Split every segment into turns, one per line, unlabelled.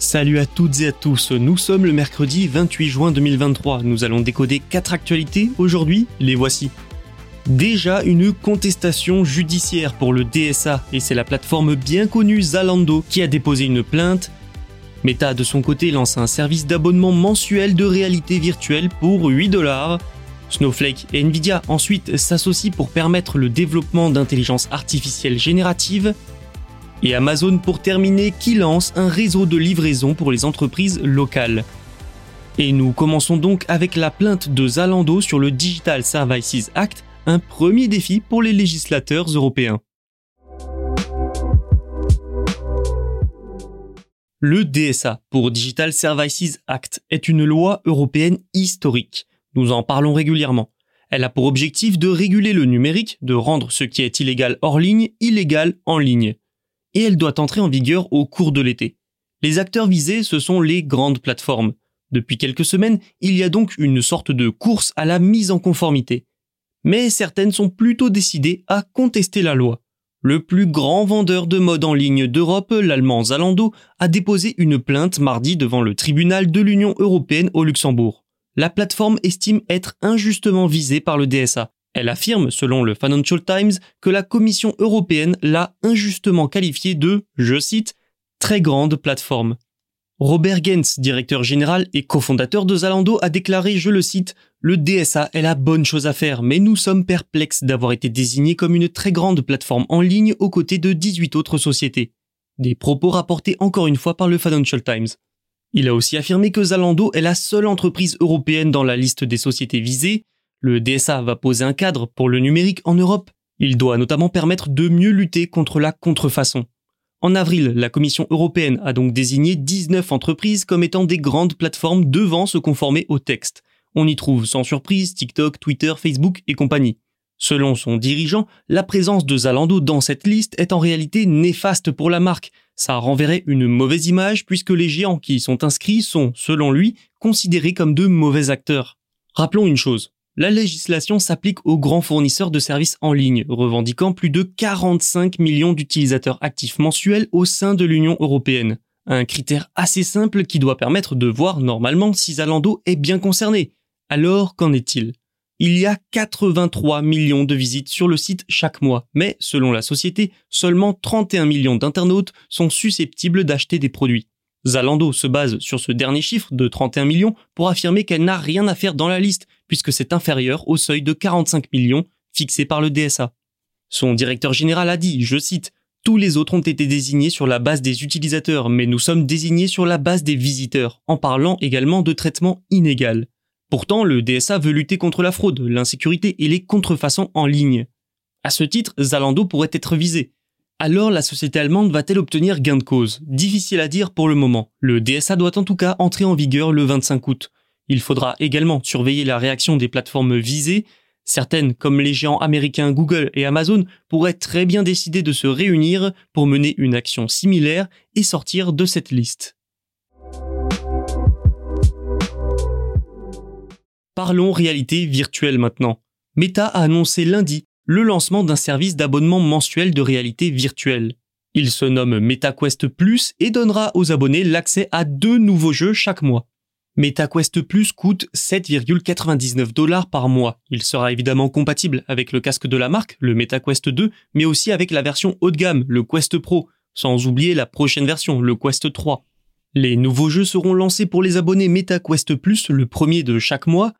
Salut à toutes et à tous, nous sommes le mercredi 28 juin 2023. Nous allons décoder 4 actualités. Aujourd'hui, les voici. Déjà une contestation judiciaire pour le DSA et c'est la plateforme bien connue Zalando qui a déposé une plainte. Meta de son côté lance un service d'abonnement mensuel de réalité virtuelle pour 8 dollars. Snowflake et Nvidia ensuite s'associent pour permettre le développement d'intelligence artificielle générative. Et Amazon pour terminer qui lance un réseau de livraison pour les entreprises locales. Et nous commençons donc avec la plainte de Zalando sur le Digital Services Act, un premier défi pour les législateurs européens. Le DSA pour Digital Services Act est une loi européenne historique. Nous en parlons régulièrement. Elle a pour objectif de réguler le numérique, de rendre ce qui est illégal hors ligne illégal en ligne. Et elle doit entrer en vigueur au cours de l'été. Les acteurs visés, ce sont les grandes plateformes. Depuis quelques semaines, il y a donc une sorte de course à la mise en conformité. Mais certaines sont plutôt décidées à contester la loi. Le plus grand vendeur de mode en ligne d'Europe, l'allemand Zalando, a déposé une plainte mardi devant le tribunal de l'Union européenne au Luxembourg. La plateforme estime être injustement visée par le DSA. Elle affirme, selon le Financial Times, que la Commission européenne l'a injustement qualifiée de, je cite, très grande plateforme. Robert Gens, directeur général et cofondateur de Zalando, a déclaré, je le cite, Le DSA est la bonne chose à faire, mais nous sommes perplexes d'avoir été désigné comme une très grande plateforme en ligne aux côtés de 18 autres sociétés. Des propos rapportés encore une fois par le Financial Times. Il a aussi affirmé que Zalando est la seule entreprise européenne dans la liste des sociétés visées. Le DSA va poser un cadre pour le numérique en Europe. Il doit notamment permettre de mieux lutter contre la contrefaçon. En avril, la Commission européenne a donc désigné 19 entreprises comme étant des grandes plateformes devant se conformer au texte. On y trouve sans surprise TikTok, Twitter, Facebook et compagnie. Selon son dirigeant, la présence de Zalando dans cette liste est en réalité néfaste pour la marque. Ça renverrait une mauvaise image puisque les géants qui y sont inscrits sont, selon lui, considérés comme de mauvais acteurs. Rappelons une chose. La législation s'applique aux grands fournisseurs de services en ligne, revendiquant plus de 45 millions d'utilisateurs actifs mensuels au sein de l'Union européenne. Un critère assez simple qui doit permettre de voir normalement si Zalando est bien concerné. Alors, qu'en est-il? Il y a 83 millions de visites sur le site chaque mois, mais selon la société, seulement 31 millions d'internautes sont susceptibles d'acheter des produits. Zalando se base sur ce dernier chiffre de 31 millions pour affirmer qu'elle n'a rien à faire dans la liste, puisque c'est inférieur au seuil de 45 millions fixé par le DSA. Son directeur général a dit, je cite, tous les autres ont été désignés sur la base des utilisateurs, mais nous sommes désignés sur la base des visiteurs, en parlant également de traitement inégal. Pourtant, le DSA veut lutter contre la fraude, l'insécurité et les contrefaçons en ligne. À ce titre, Zalando pourrait être visé. Alors la société allemande va-t-elle obtenir gain de cause? Difficile à dire pour le moment. Le DSA doit en tout cas entrer en vigueur le 25 août. Il faudra également surveiller la réaction des plateformes visées. Certaines, comme les géants américains Google et Amazon, pourraient très bien décider de se réunir pour mener une action similaire et sortir de cette liste. Parlons réalité virtuelle maintenant. Meta a annoncé lundi le lancement d'un service d'abonnement mensuel de réalité virtuelle. Il se nomme MetaQuest Plus et donnera aux abonnés l'accès à deux nouveaux jeux chaque mois. MetaQuest Plus coûte 7,99 dollars par mois. Il sera évidemment compatible avec le casque de la marque, le MetaQuest 2, mais aussi avec la version haut de gamme, le Quest Pro. sans oublier la prochaine version, le Quest 3. Les nouveaux jeux seront lancés pour les abonnés MetaQuest Plus le premier de chaque mois.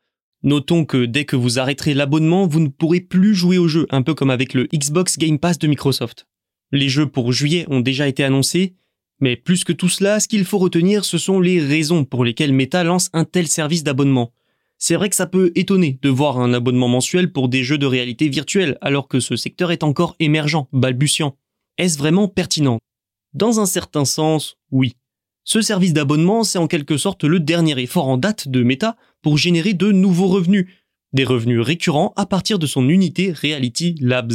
Notons que dès que vous arrêterez l'abonnement, vous ne pourrez plus jouer au jeu, un peu comme avec le Xbox Game Pass de Microsoft. Les jeux pour juillet ont déjà été annoncés, mais plus que tout cela, ce qu'il faut retenir, ce sont les raisons pour lesquelles Meta lance un tel service d'abonnement. C'est vrai que ça peut étonner de voir un abonnement mensuel pour des jeux de réalité virtuelle alors que ce secteur est encore émergent, balbutiant. Est-ce vraiment pertinent? Dans un certain sens, oui. Ce service d'abonnement, c'est en quelque sorte le dernier effort en date de Meta pour générer de nouveaux revenus, des revenus récurrents à partir de son unité Reality Labs.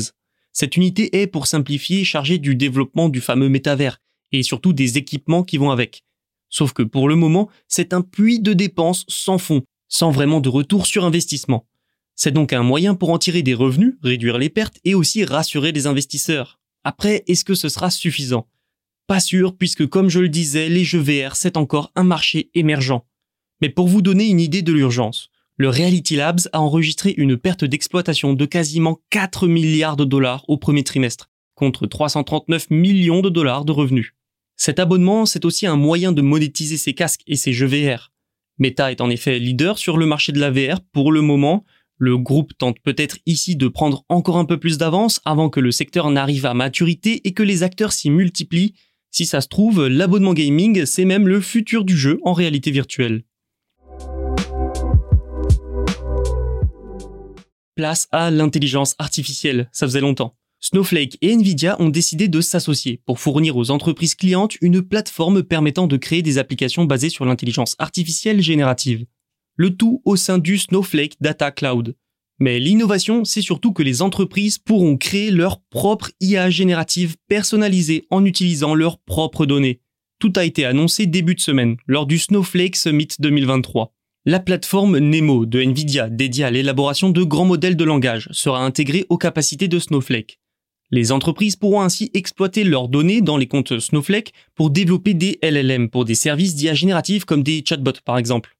Cette unité est, pour simplifier, chargée du développement du fameux métavers et surtout des équipements qui vont avec. Sauf que pour le moment, c'est un puits de dépenses sans fond, sans vraiment de retour sur investissement. C'est donc un moyen pour en tirer des revenus, réduire les pertes et aussi rassurer les investisseurs. Après, est-ce que ce sera suffisant? Pas sûr, puisque comme je le disais, les jeux VR, c'est encore un marché émergent. Mais pour vous donner une idée de l'urgence, le Reality Labs a enregistré une perte d'exploitation de quasiment 4 milliards de dollars au premier trimestre, contre 339 millions de dollars de revenus. Cet abonnement, c'est aussi un moyen de monétiser ses casques et ses jeux VR. Meta est en effet leader sur le marché de la VR pour le moment. Le groupe tente peut-être ici de prendre encore un peu plus d'avance avant que le secteur n'arrive à maturité et que les acteurs s'y multiplient. Si ça se trouve, l'abonnement gaming, c'est même le futur du jeu en réalité virtuelle. Place à l'intelligence artificielle, ça faisait longtemps. Snowflake et Nvidia ont décidé de s'associer pour fournir aux entreprises clientes une plateforme permettant de créer des applications basées sur l'intelligence artificielle générative. Le tout au sein du Snowflake Data Cloud. Mais l'innovation, c'est surtout que les entreprises pourront créer leur propre IA générative personnalisée en utilisant leurs propres données. Tout a été annoncé début de semaine, lors du Snowflake Summit 2023. La plateforme Nemo de Nvidia dédiée à l'élaboration de grands modèles de langage sera intégrée aux capacités de Snowflake. Les entreprises pourront ainsi exploiter leurs données dans les comptes Snowflake pour développer des LLM pour des services d'IA génératifs comme des chatbots par exemple.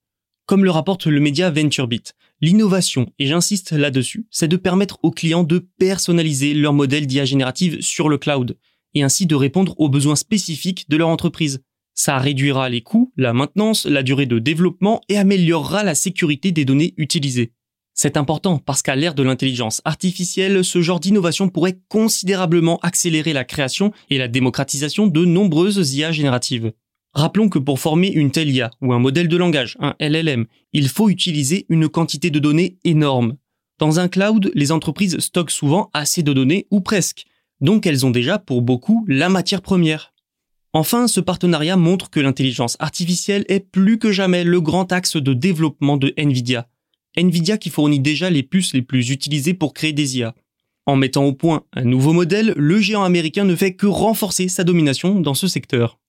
Comme le rapporte le média VentureBeat, l'innovation, et j'insiste là-dessus, c'est de permettre aux clients de personnaliser leur modèle d'IA générative sur le cloud, et ainsi de répondre aux besoins spécifiques de leur entreprise. Ça réduira les coûts, la maintenance, la durée de développement et améliorera la sécurité des données utilisées. C'est important parce qu'à l'ère de l'intelligence artificielle, ce genre d'innovation pourrait considérablement accélérer la création et la démocratisation de nombreuses IA génératives. Rappelons que pour former une telle IA ou un modèle de langage, un LLM, il faut utiliser une quantité de données énorme. Dans un cloud, les entreprises stockent souvent assez de données ou presque, donc elles ont déjà pour beaucoup la matière première. Enfin, ce partenariat montre que l'intelligence artificielle est plus que jamais le grand axe de développement de Nvidia. Nvidia qui fournit déjà les puces les plus utilisées pour créer des IA. En mettant au point un nouveau modèle, le géant américain ne fait que renforcer sa domination dans ce secteur.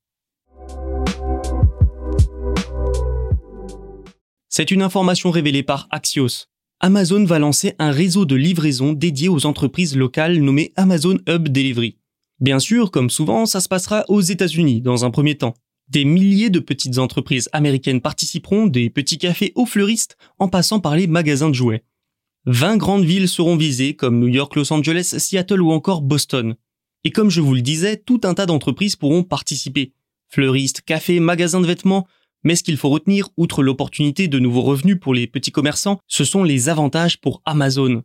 C'est une information révélée par Axios. Amazon va lancer un réseau de livraison dédié aux entreprises locales nommé Amazon Hub Delivery. Bien sûr, comme souvent, ça se passera aux États-Unis dans un premier temps. Des milliers de petites entreprises américaines participeront, des petits cafés aux fleuristes en passant par les magasins de jouets. 20 grandes villes seront visées comme New York, Los Angeles, Seattle ou encore Boston. Et comme je vous le disais, tout un tas d'entreprises pourront participer. Fleuristes, cafés, magasins de vêtements. Mais ce qu'il faut retenir, outre l'opportunité de nouveaux revenus pour les petits commerçants, ce sont les avantages pour Amazon.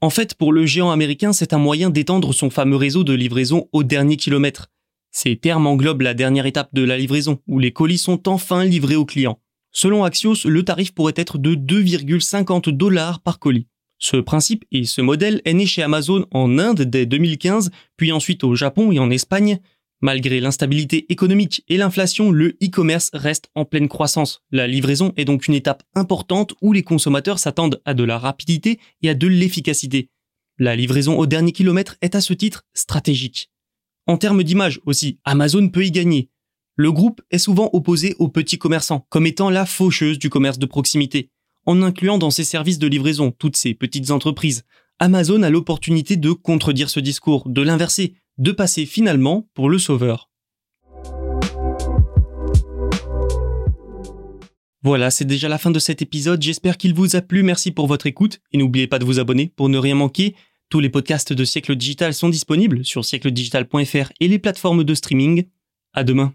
En fait, pour le géant américain, c'est un moyen d'étendre son fameux réseau de livraison au dernier kilomètre. Ces termes englobent la dernière étape de la livraison, où les colis sont enfin livrés aux clients. Selon Axios, le tarif pourrait être de 2,50 dollars par colis. Ce principe et ce modèle est né chez Amazon en Inde dès 2015, puis ensuite au Japon et en Espagne. Malgré l'instabilité économique et l'inflation, le e-commerce reste en pleine croissance. La livraison est donc une étape importante où les consommateurs s'attendent à de la rapidité et à de l'efficacité. La livraison au dernier kilomètre est à ce titre stratégique. En termes d'image aussi, Amazon peut y gagner. Le groupe est souvent opposé aux petits commerçants, comme étant la faucheuse du commerce de proximité. En incluant dans ses services de livraison toutes ces petites entreprises, Amazon a l'opportunité de contredire ce discours, de l'inverser, de passer finalement pour le sauveur. Voilà, c'est déjà la fin de cet épisode, j'espère qu'il vous a plu, merci pour votre écoute, et n'oubliez pas de vous abonner pour ne rien manquer. Tous les podcasts de Siècle Digital sont disponibles sur siècledigital.fr et les plateformes de streaming. À demain.